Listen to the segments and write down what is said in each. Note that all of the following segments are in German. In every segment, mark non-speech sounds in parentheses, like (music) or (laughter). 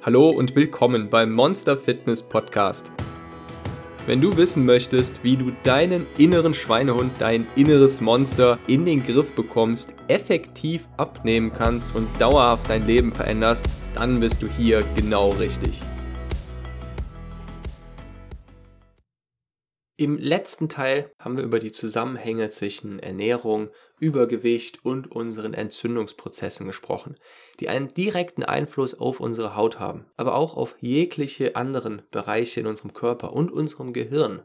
Hallo und willkommen beim Monster Fitness Podcast. Wenn du wissen möchtest, wie du deinen inneren Schweinehund, dein inneres Monster in den Griff bekommst, effektiv abnehmen kannst und dauerhaft dein Leben veränderst, dann bist du hier genau richtig. Im letzten Teil haben wir über die Zusammenhänge zwischen Ernährung, Übergewicht und unseren Entzündungsprozessen gesprochen, die einen direkten Einfluss auf unsere Haut haben, aber auch auf jegliche anderen Bereiche in unserem Körper und unserem Gehirn.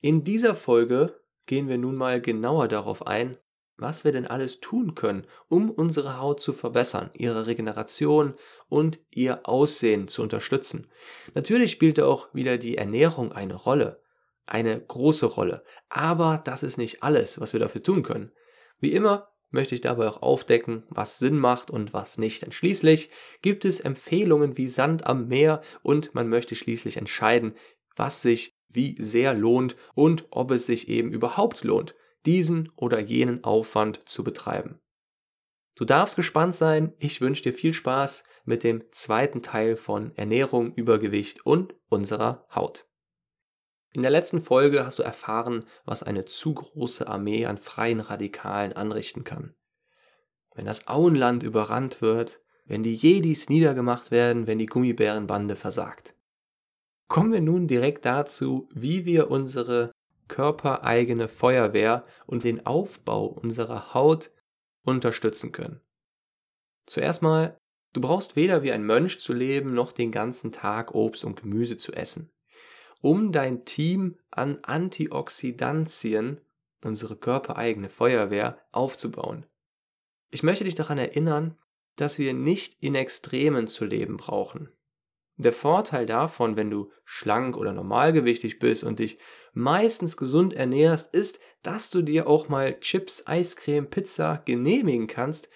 In dieser Folge gehen wir nun mal genauer darauf ein, was wir denn alles tun können, um unsere Haut zu verbessern, ihre Regeneration und ihr Aussehen zu unterstützen. Natürlich spielt auch wieder die Ernährung eine Rolle eine große Rolle. Aber das ist nicht alles, was wir dafür tun können. Wie immer möchte ich dabei auch aufdecken, was Sinn macht und was nicht. Denn schließlich gibt es Empfehlungen wie Sand am Meer und man möchte schließlich entscheiden, was sich wie sehr lohnt und ob es sich eben überhaupt lohnt, diesen oder jenen Aufwand zu betreiben. Du darfst gespannt sein. Ich wünsche dir viel Spaß mit dem zweiten Teil von Ernährung, Übergewicht und unserer Haut. In der letzten Folge hast du erfahren, was eine zu große Armee an freien Radikalen anrichten kann. Wenn das Auenland überrannt wird, wenn die Jedis niedergemacht werden, wenn die Gummibärenbande versagt. Kommen wir nun direkt dazu, wie wir unsere körpereigene Feuerwehr und den Aufbau unserer Haut unterstützen können. Zuerst mal, du brauchst weder wie ein Mönch zu leben, noch den ganzen Tag Obst und Gemüse zu essen um dein Team an Antioxidantien, unsere körpereigene Feuerwehr, aufzubauen. Ich möchte dich daran erinnern, dass wir nicht in Extremen zu leben brauchen. Der Vorteil davon, wenn du schlank oder normalgewichtig bist und dich meistens gesund ernährst, ist, dass du dir auch mal Chips, Eiscreme, Pizza genehmigen kannst,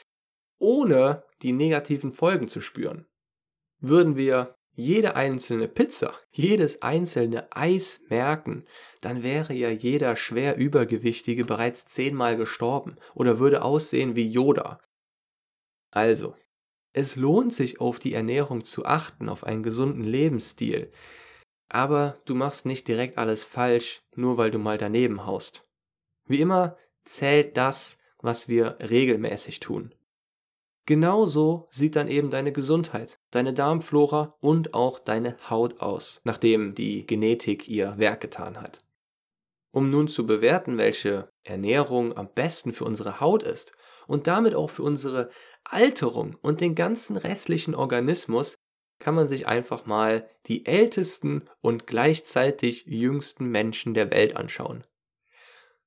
ohne die negativen Folgen zu spüren. Würden wir jede einzelne Pizza, jedes einzelne Eis merken, dann wäre ja jeder schwer Übergewichtige bereits zehnmal gestorben oder würde aussehen wie Yoda. Also, es lohnt sich auf die Ernährung zu achten, auf einen gesunden Lebensstil. Aber du machst nicht direkt alles falsch, nur weil du mal daneben haust. Wie immer zählt das, was wir regelmäßig tun. Genauso sieht dann eben deine Gesundheit, deine Darmflora und auch deine Haut aus, nachdem die Genetik ihr Werk getan hat. Um nun zu bewerten, welche Ernährung am besten für unsere Haut ist und damit auch für unsere Alterung und den ganzen restlichen Organismus, kann man sich einfach mal die ältesten und gleichzeitig jüngsten Menschen der Welt anschauen.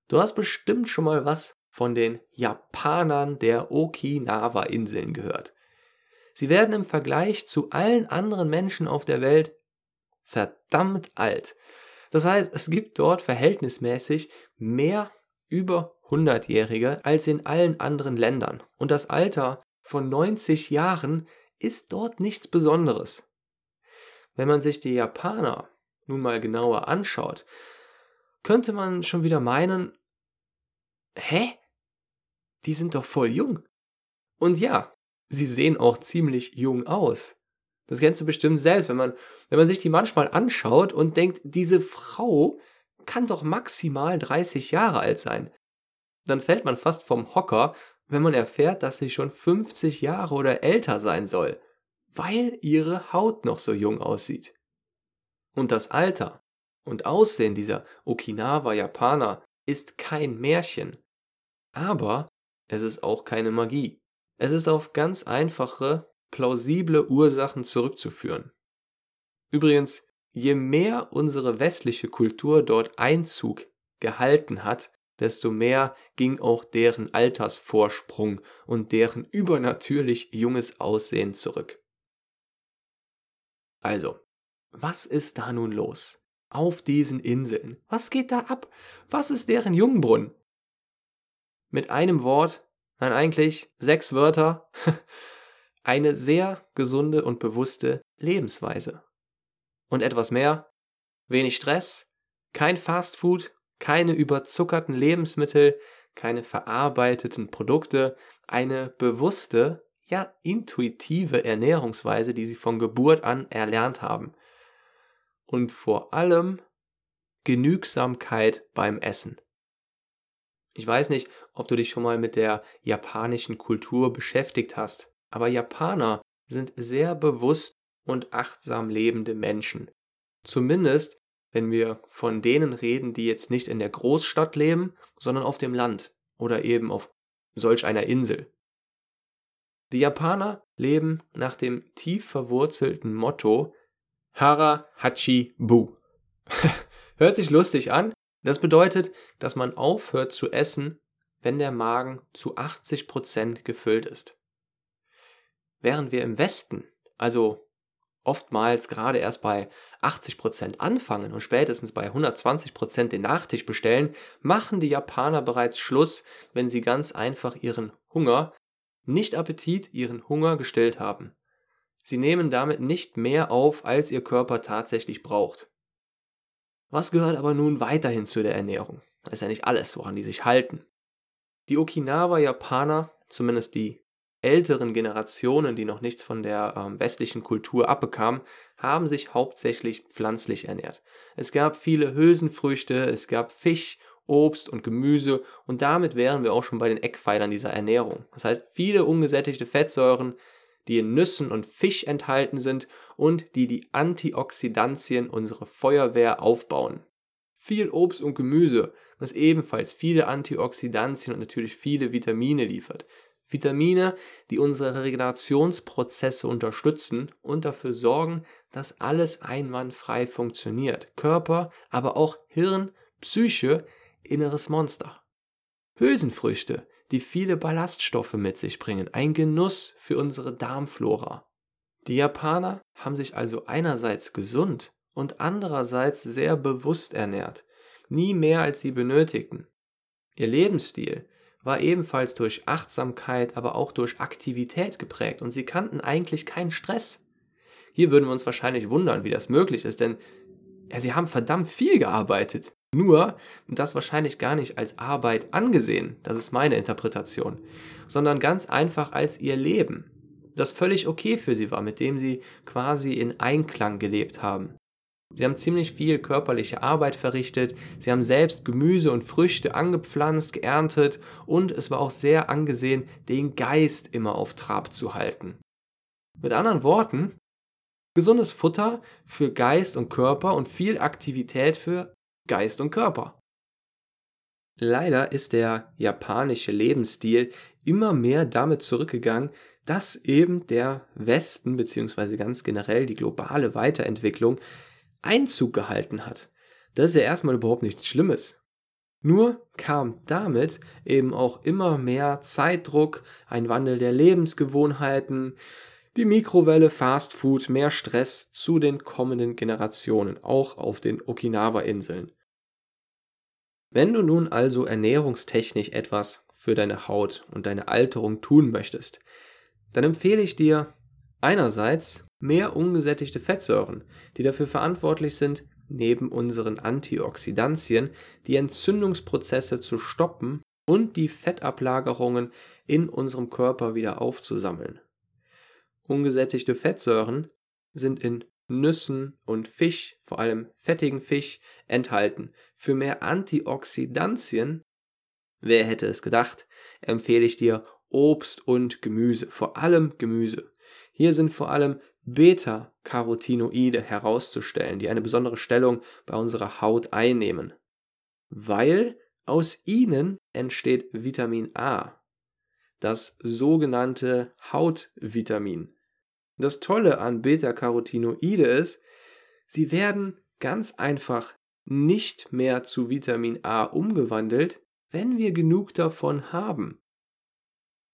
Du hast bestimmt schon mal was von den Japanern der Okinawa-Inseln gehört. Sie werden im Vergleich zu allen anderen Menschen auf der Welt verdammt alt. Das heißt, es gibt dort verhältnismäßig mehr über 100-Jährige als in allen anderen Ländern. Und das Alter von 90 Jahren ist dort nichts Besonderes. Wenn man sich die Japaner nun mal genauer anschaut, könnte man schon wieder meinen, hä? Die sind doch voll jung. Und ja, sie sehen auch ziemlich jung aus. Das kennst du bestimmt selbst, wenn man, wenn man sich die manchmal anschaut und denkt, diese Frau kann doch maximal 30 Jahre alt sein. Dann fällt man fast vom Hocker, wenn man erfährt, dass sie schon 50 Jahre oder älter sein soll, weil ihre Haut noch so jung aussieht. Und das Alter und Aussehen dieser Okinawa-Japaner ist kein Märchen. Aber es ist auch keine Magie. Es ist auf ganz einfache, plausible Ursachen zurückzuführen. Übrigens, je mehr unsere westliche Kultur dort Einzug gehalten hat, desto mehr ging auch deren Altersvorsprung und deren übernatürlich junges Aussehen zurück. Also, was ist da nun los? Auf diesen Inseln. Was geht da ab? Was ist deren Jungbrunnen? Mit einem Wort, nein eigentlich sechs Wörter, (laughs) eine sehr gesunde und bewusste Lebensweise. Und etwas mehr, wenig Stress, kein Fastfood, keine überzuckerten Lebensmittel, keine verarbeiteten Produkte, eine bewusste, ja intuitive Ernährungsweise, die sie von Geburt an erlernt haben. Und vor allem Genügsamkeit beim Essen. Ich weiß nicht, ob du dich schon mal mit der japanischen Kultur beschäftigt hast, aber Japaner sind sehr bewusst und achtsam lebende Menschen. Zumindest, wenn wir von denen reden, die jetzt nicht in der Großstadt leben, sondern auf dem Land oder eben auf solch einer Insel. Die Japaner leben nach dem tief verwurzelten Motto Hara Hachi Bu. (laughs) Hört sich lustig an. Das bedeutet, dass man aufhört zu essen, wenn der Magen zu 80% gefüllt ist. Während wir im Westen, also oftmals gerade erst bei 80% anfangen und spätestens bei 120% den Nachtisch bestellen, machen die Japaner bereits Schluss, wenn sie ganz einfach ihren Hunger, nicht Appetit, ihren Hunger gestillt haben. Sie nehmen damit nicht mehr auf, als ihr Körper tatsächlich braucht. Was gehört aber nun weiterhin zu der Ernährung? Das ist ja nicht alles, woran die sich halten. Die Okinawa-Japaner, zumindest die älteren Generationen, die noch nichts von der ähm, westlichen Kultur abbekamen, haben sich hauptsächlich pflanzlich ernährt. Es gab viele Hülsenfrüchte, es gab Fisch, Obst und Gemüse und damit wären wir auch schon bei den Eckpfeilern dieser Ernährung. Das heißt, viele ungesättigte Fettsäuren, die in Nüssen und Fisch enthalten sind und die die Antioxidantien unserer Feuerwehr aufbauen. Viel Obst und Gemüse, das ebenfalls viele Antioxidantien und natürlich viele Vitamine liefert. Vitamine, die unsere Regenerationsprozesse unterstützen und dafür sorgen, dass alles einwandfrei funktioniert. Körper, aber auch Hirn, Psyche, inneres Monster. Hülsenfrüchte, die viele Ballaststoffe mit sich bringen, ein Genuss für unsere Darmflora. Die Japaner haben sich also einerseits gesund und andererseits sehr bewusst ernährt, nie mehr als sie benötigten. Ihr Lebensstil war ebenfalls durch Achtsamkeit, aber auch durch Aktivität geprägt und sie kannten eigentlich keinen Stress. Hier würden wir uns wahrscheinlich wundern, wie das möglich ist, denn ja, sie haben verdammt viel gearbeitet. Nur, das wahrscheinlich gar nicht als Arbeit angesehen, das ist meine Interpretation, sondern ganz einfach als ihr Leben, das völlig okay für sie war, mit dem sie quasi in Einklang gelebt haben. Sie haben ziemlich viel körperliche Arbeit verrichtet, sie haben selbst Gemüse und Früchte angepflanzt, geerntet und es war auch sehr angesehen, den Geist immer auf Trab zu halten. Mit anderen Worten, gesundes Futter für Geist und Körper und viel Aktivität für Geist und Körper. Leider ist der japanische Lebensstil immer mehr damit zurückgegangen, dass eben der Westen bzw. ganz generell die globale Weiterentwicklung Einzug gehalten hat. Das ist ja erstmal überhaupt nichts Schlimmes. Nur kam damit eben auch immer mehr Zeitdruck, ein Wandel der Lebensgewohnheiten, die Mikrowelle, Fast Food, mehr Stress zu den kommenden Generationen, auch auf den Okinawa-Inseln. Wenn du nun also ernährungstechnisch etwas für deine Haut und deine Alterung tun möchtest, dann empfehle ich dir einerseits mehr ungesättigte Fettsäuren, die dafür verantwortlich sind, neben unseren Antioxidantien die Entzündungsprozesse zu stoppen und die Fettablagerungen in unserem Körper wieder aufzusammeln. Ungesättigte Fettsäuren sind in Nüssen und Fisch, vor allem fettigen Fisch, enthalten. Für mehr Antioxidantien, wer hätte es gedacht, empfehle ich dir Obst und Gemüse, vor allem Gemüse. Hier sind vor allem Beta-Carotinoide herauszustellen, die eine besondere Stellung bei unserer Haut einnehmen. Weil aus ihnen entsteht Vitamin A, das sogenannte Hautvitamin. Das Tolle an Beta-Carotinoide ist, sie werden ganz einfach nicht mehr zu Vitamin A umgewandelt, wenn wir genug davon haben.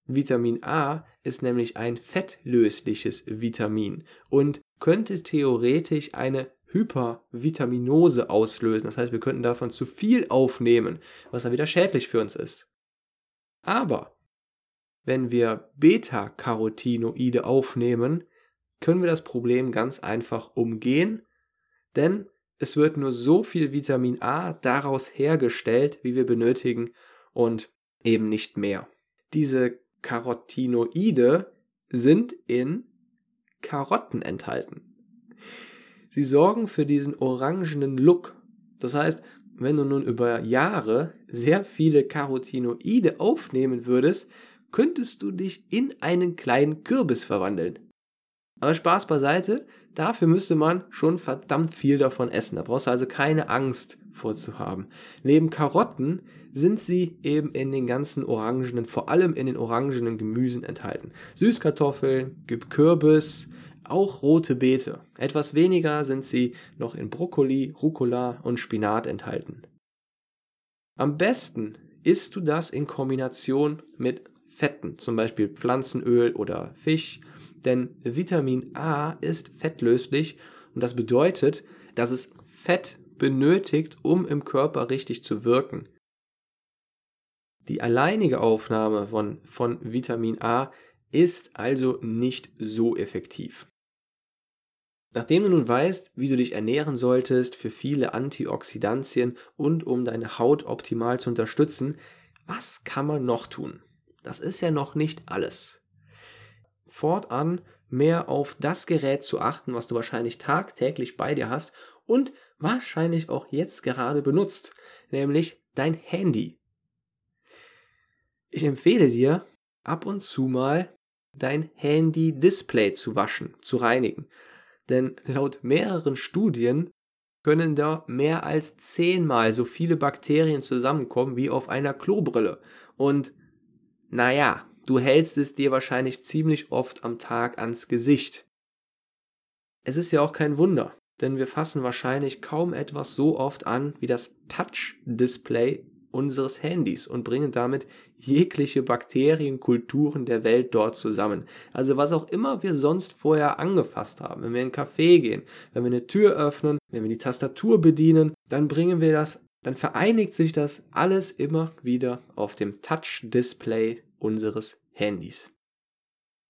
Vitamin A ist nämlich ein fettlösliches Vitamin und könnte theoretisch eine Hypervitaminose auslösen. Das heißt, wir könnten davon zu viel aufnehmen, was dann wieder schädlich für uns ist. Aber wenn wir Beta-Carotinoide aufnehmen, können wir das Problem ganz einfach umgehen, denn es wird nur so viel Vitamin A daraus hergestellt, wie wir benötigen und eben nicht mehr. Diese Carotinoide sind in Karotten enthalten. Sie sorgen für diesen orangenen Look. Das heißt, wenn du nun über Jahre sehr viele Carotinoide aufnehmen würdest, könntest du dich in einen kleinen Kürbis verwandeln. Aber Spaß beiseite, dafür müsste man schon verdammt viel davon essen. Da brauchst du also keine Angst vorzuhaben. Neben Karotten sind sie eben in den ganzen orangenen, vor allem in den orangenen Gemüsen enthalten. Süßkartoffeln, Kürbis, auch rote Beete. Etwas weniger sind sie noch in Brokkoli, Rucola und Spinat enthalten. Am besten isst du das in Kombination mit Fetten, zum Beispiel Pflanzenöl oder Fisch, denn Vitamin A ist fettlöslich und das bedeutet, dass es Fett benötigt, um im Körper richtig zu wirken. Die alleinige Aufnahme von, von Vitamin A ist also nicht so effektiv. Nachdem du nun weißt, wie du dich ernähren solltest für viele Antioxidantien und um deine Haut optimal zu unterstützen, was kann man noch tun? Das ist ja noch nicht alles. Fortan mehr auf das Gerät zu achten, was du wahrscheinlich tagtäglich bei dir hast und wahrscheinlich auch jetzt gerade benutzt, nämlich dein Handy. Ich empfehle dir, ab und zu mal dein Handy-Display zu waschen, zu reinigen. Denn laut mehreren Studien können da mehr als zehnmal so viele Bakterien zusammenkommen wie auf einer Klobrille. Und naja, du hältst es dir wahrscheinlich ziemlich oft am Tag ans Gesicht. Es ist ja auch kein Wunder, denn wir fassen wahrscheinlich kaum etwas so oft an wie das Touch-Display unseres Handys und bringen damit jegliche Bakterienkulturen der Welt dort zusammen. Also was auch immer wir sonst vorher angefasst haben, wenn wir in einen Café gehen, wenn wir eine Tür öffnen, wenn wir die Tastatur bedienen, dann bringen wir das, dann vereinigt sich das alles immer wieder auf dem Touch-Display unseres Handys.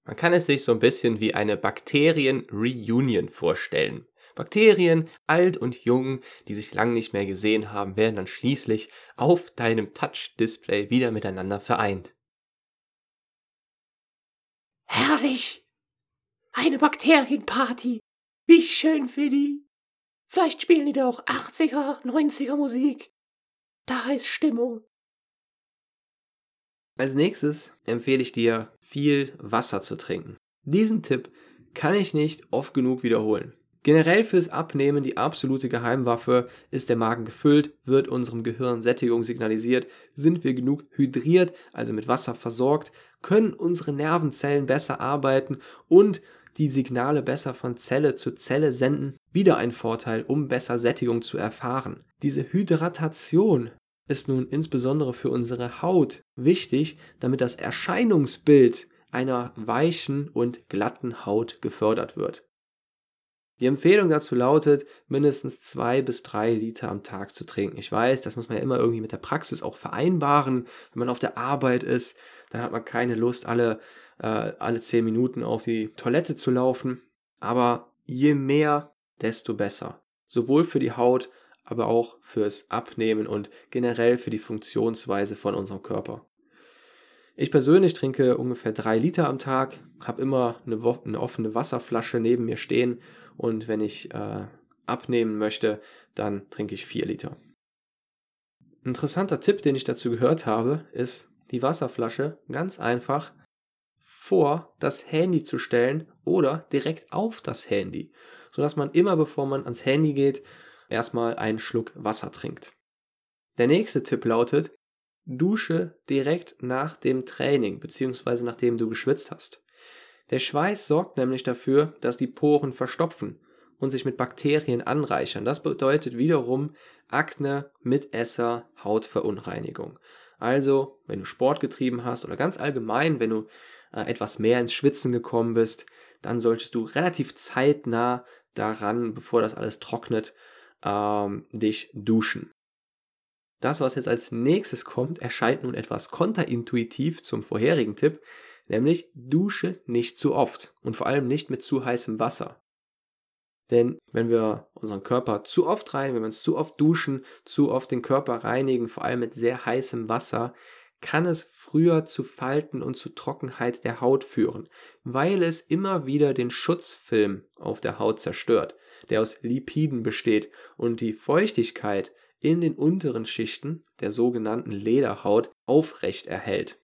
Man kann es sich so ein bisschen wie eine Bakterien-Reunion vorstellen. Bakterien, alt und jung, die sich lang nicht mehr gesehen haben, werden dann schließlich auf deinem Touch-Display wieder miteinander vereint. Herrlich! Eine Bakterienparty! Wie schön für die! Vielleicht spielen die da auch 80er, 90er Musik. Da ist Stimmung. Als nächstes empfehle ich dir, viel Wasser zu trinken. Diesen Tipp kann ich nicht oft genug wiederholen. Generell fürs Abnehmen die absolute Geheimwaffe ist der Magen gefüllt, wird unserem Gehirn Sättigung signalisiert, sind wir genug hydriert, also mit Wasser versorgt, können unsere Nervenzellen besser arbeiten und die Signale besser von Zelle zu Zelle senden, wieder ein Vorteil, um besser Sättigung zu erfahren. Diese Hydratation ist nun insbesondere für unsere Haut wichtig, damit das Erscheinungsbild einer weichen und glatten Haut gefördert wird. Die Empfehlung dazu lautet, mindestens zwei bis drei Liter am Tag zu trinken. Ich weiß, das muss man ja immer irgendwie mit der Praxis auch vereinbaren. Wenn man auf der Arbeit ist, dann hat man keine Lust, alle, äh, alle zehn Minuten auf die Toilette zu laufen. Aber je mehr, desto besser. Sowohl für die Haut, aber auch fürs Abnehmen und generell für die Funktionsweise von unserem Körper. Ich persönlich trinke ungefähr drei Liter am Tag, habe immer eine, eine offene Wasserflasche neben mir stehen und wenn ich äh, abnehmen möchte, dann trinke ich 4 Liter. Ein interessanter Tipp, den ich dazu gehört habe, ist, die Wasserflasche ganz einfach vor das Handy zu stellen oder direkt auf das Handy, sodass man immer bevor man ans Handy geht, erstmal einen Schluck Wasser trinkt. Der nächste Tipp lautet, dusche direkt nach dem Training bzw. nachdem du geschwitzt hast. Der Schweiß sorgt nämlich dafür, dass die Poren verstopfen und sich mit Bakterien anreichern. Das bedeutet wiederum Akne, Mitesser, Hautverunreinigung. Also, wenn du Sport getrieben hast oder ganz allgemein, wenn du äh, etwas mehr ins Schwitzen gekommen bist, dann solltest du relativ zeitnah daran, bevor das alles trocknet, ähm, dich duschen. Das, was jetzt als nächstes kommt, erscheint nun etwas kontraintuitiv zum vorherigen Tipp, nämlich dusche nicht zu oft und vor allem nicht mit zu heißem Wasser. Denn wenn wir unseren Körper zu oft rein, wenn wir uns zu oft duschen, zu oft den Körper reinigen, vor allem mit sehr heißem Wasser, kann es früher zu Falten und zu Trockenheit der Haut führen, weil es immer wieder den Schutzfilm auf der Haut zerstört, der aus Lipiden besteht und die Feuchtigkeit in den unteren Schichten der sogenannten Lederhaut aufrecht erhält.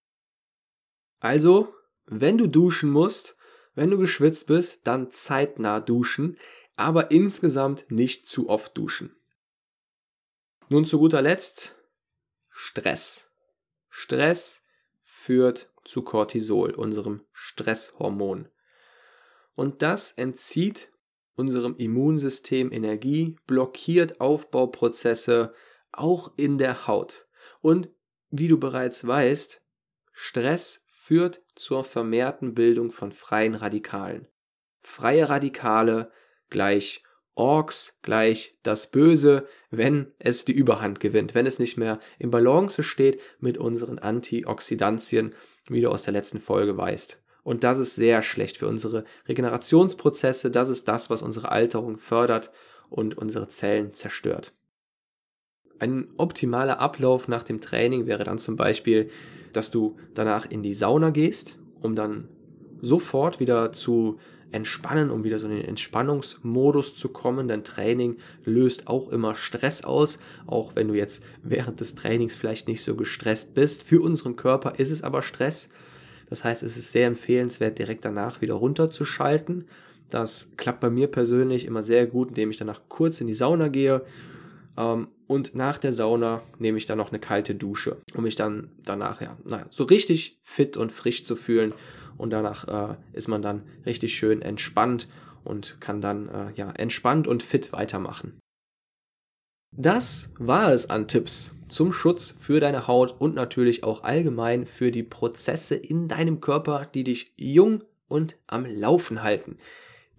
Also, wenn du duschen musst, wenn du geschwitzt bist, dann zeitnah duschen, aber insgesamt nicht zu oft duschen. Nun zu guter Letzt Stress. Stress führt zu Cortisol, unserem Stresshormon. Und das entzieht unserem Immunsystem Energie, blockiert Aufbauprozesse auch in der Haut. Und wie du bereits weißt, Stress führt zur vermehrten Bildung von freien Radikalen. Freie Radikale gleich Orks gleich das Böse, wenn es die Überhand gewinnt, wenn es nicht mehr im Balance steht mit unseren Antioxidantien, wie du aus der letzten Folge weißt. Und das ist sehr schlecht für unsere Regenerationsprozesse, das ist das, was unsere Alterung fördert und unsere Zellen zerstört. Ein optimaler Ablauf nach dem Training wäre dann zum Beispiel, dass du danach in die Sauna gehst, um dann sofort wieder zu entspannen, um wieder so in den Entspannungsmodus zu kommen. Dein Training löst auch immer Stress aus, auch wenn du jetzt während des Trainings vielleicht nicht so gestresst bist. Für unseren Körper ist es aber Stress. Das heißt, es ist sehr empfehlenswert, direkt danach wieder runterzuschalten. Das klappt bei mir persönlich immer sehr gut, indem ich danach kurz in die Sauna gehe und nach der Sauna nehme ich dann noch eine kalte Dusche, um mich dann danach ja, naja, so richtig fit und frisch zu fühlen. Und danach äh, ist man dann richtig schön entspannt und kann dann äh, ja entspannt und fit weitermachen. Das war es an Tipps zum Schutz für deine Haut und natürlich auch allgemein für die Prozesse in deinem Körper, die dich jung und am Laufen halten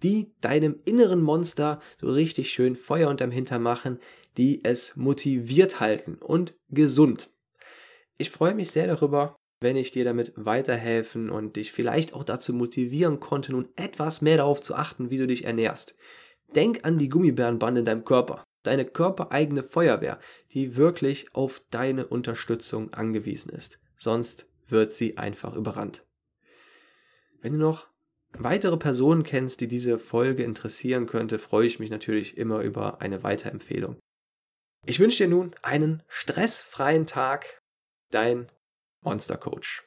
die deinem inneren Monster so richtig schön Feuer unterm Hintern machen, die es motiviert halten und gesund. Ich freue mich sehr darüber, wenn ich dir damit weiterhelfen und dich vielleicht auch dazu motivieren konnte, nun etwas mehr darauf zu achten, wie du dich ernährst. Denk an die Gummibärenbande in deinem Körper, deine körpereigene Feuerwehr, die wirklich auf deine Unterstützung angewiesen ist. Sonst wird sie einfach überrannt. Wenn du noch weitere Personen kennst, die diese Folge interessieren könnte, freue ich mich natürlich immer über eine Weiterempfehlung. Ich wünsche dir nun einen stressfreien Tag, dein Monster Coach.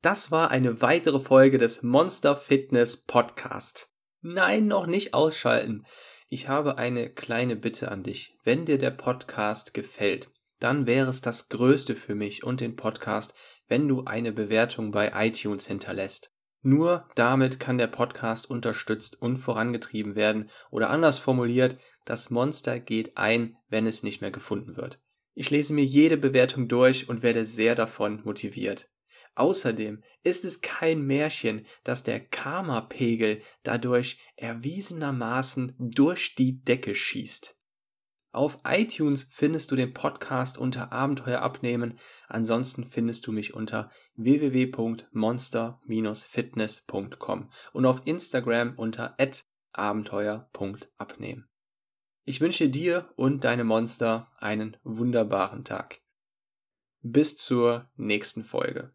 Das war eine weitere Folge des Monster Fitness Podcast. Nein, noch nicht ausschalten. Ich habe eine kleine Bitte an dich. Wenn dir der Podcast gefällt, dann wäre es das Größte für mich und den Podcast, wenn du eine Bewertung bei iTunes hinterlässt. Nur damit kann der Podcast unterstützt und vorangetrieben werden oder anders formuliert, das Monster geht ein, wenn es nicht mehr gefunden wird. Ich lese mir jede Bewertung durch und werde sehr davon motiviert. Außerdem ist es kein Märchen, dass der Karma-Pegel dadurch erwiesenermaßen durch die Decke schießt. Auf iTunes findest du den Podcast unter Abenteuer abnehmen. Ansonsten findest du mich unter www.monster-fitness.com und auf Instagram unter abenteuer.abnehmen. Ich wünsche dir und deine Monster einen wunderbaren Tag. Bis zur nächsten Folge.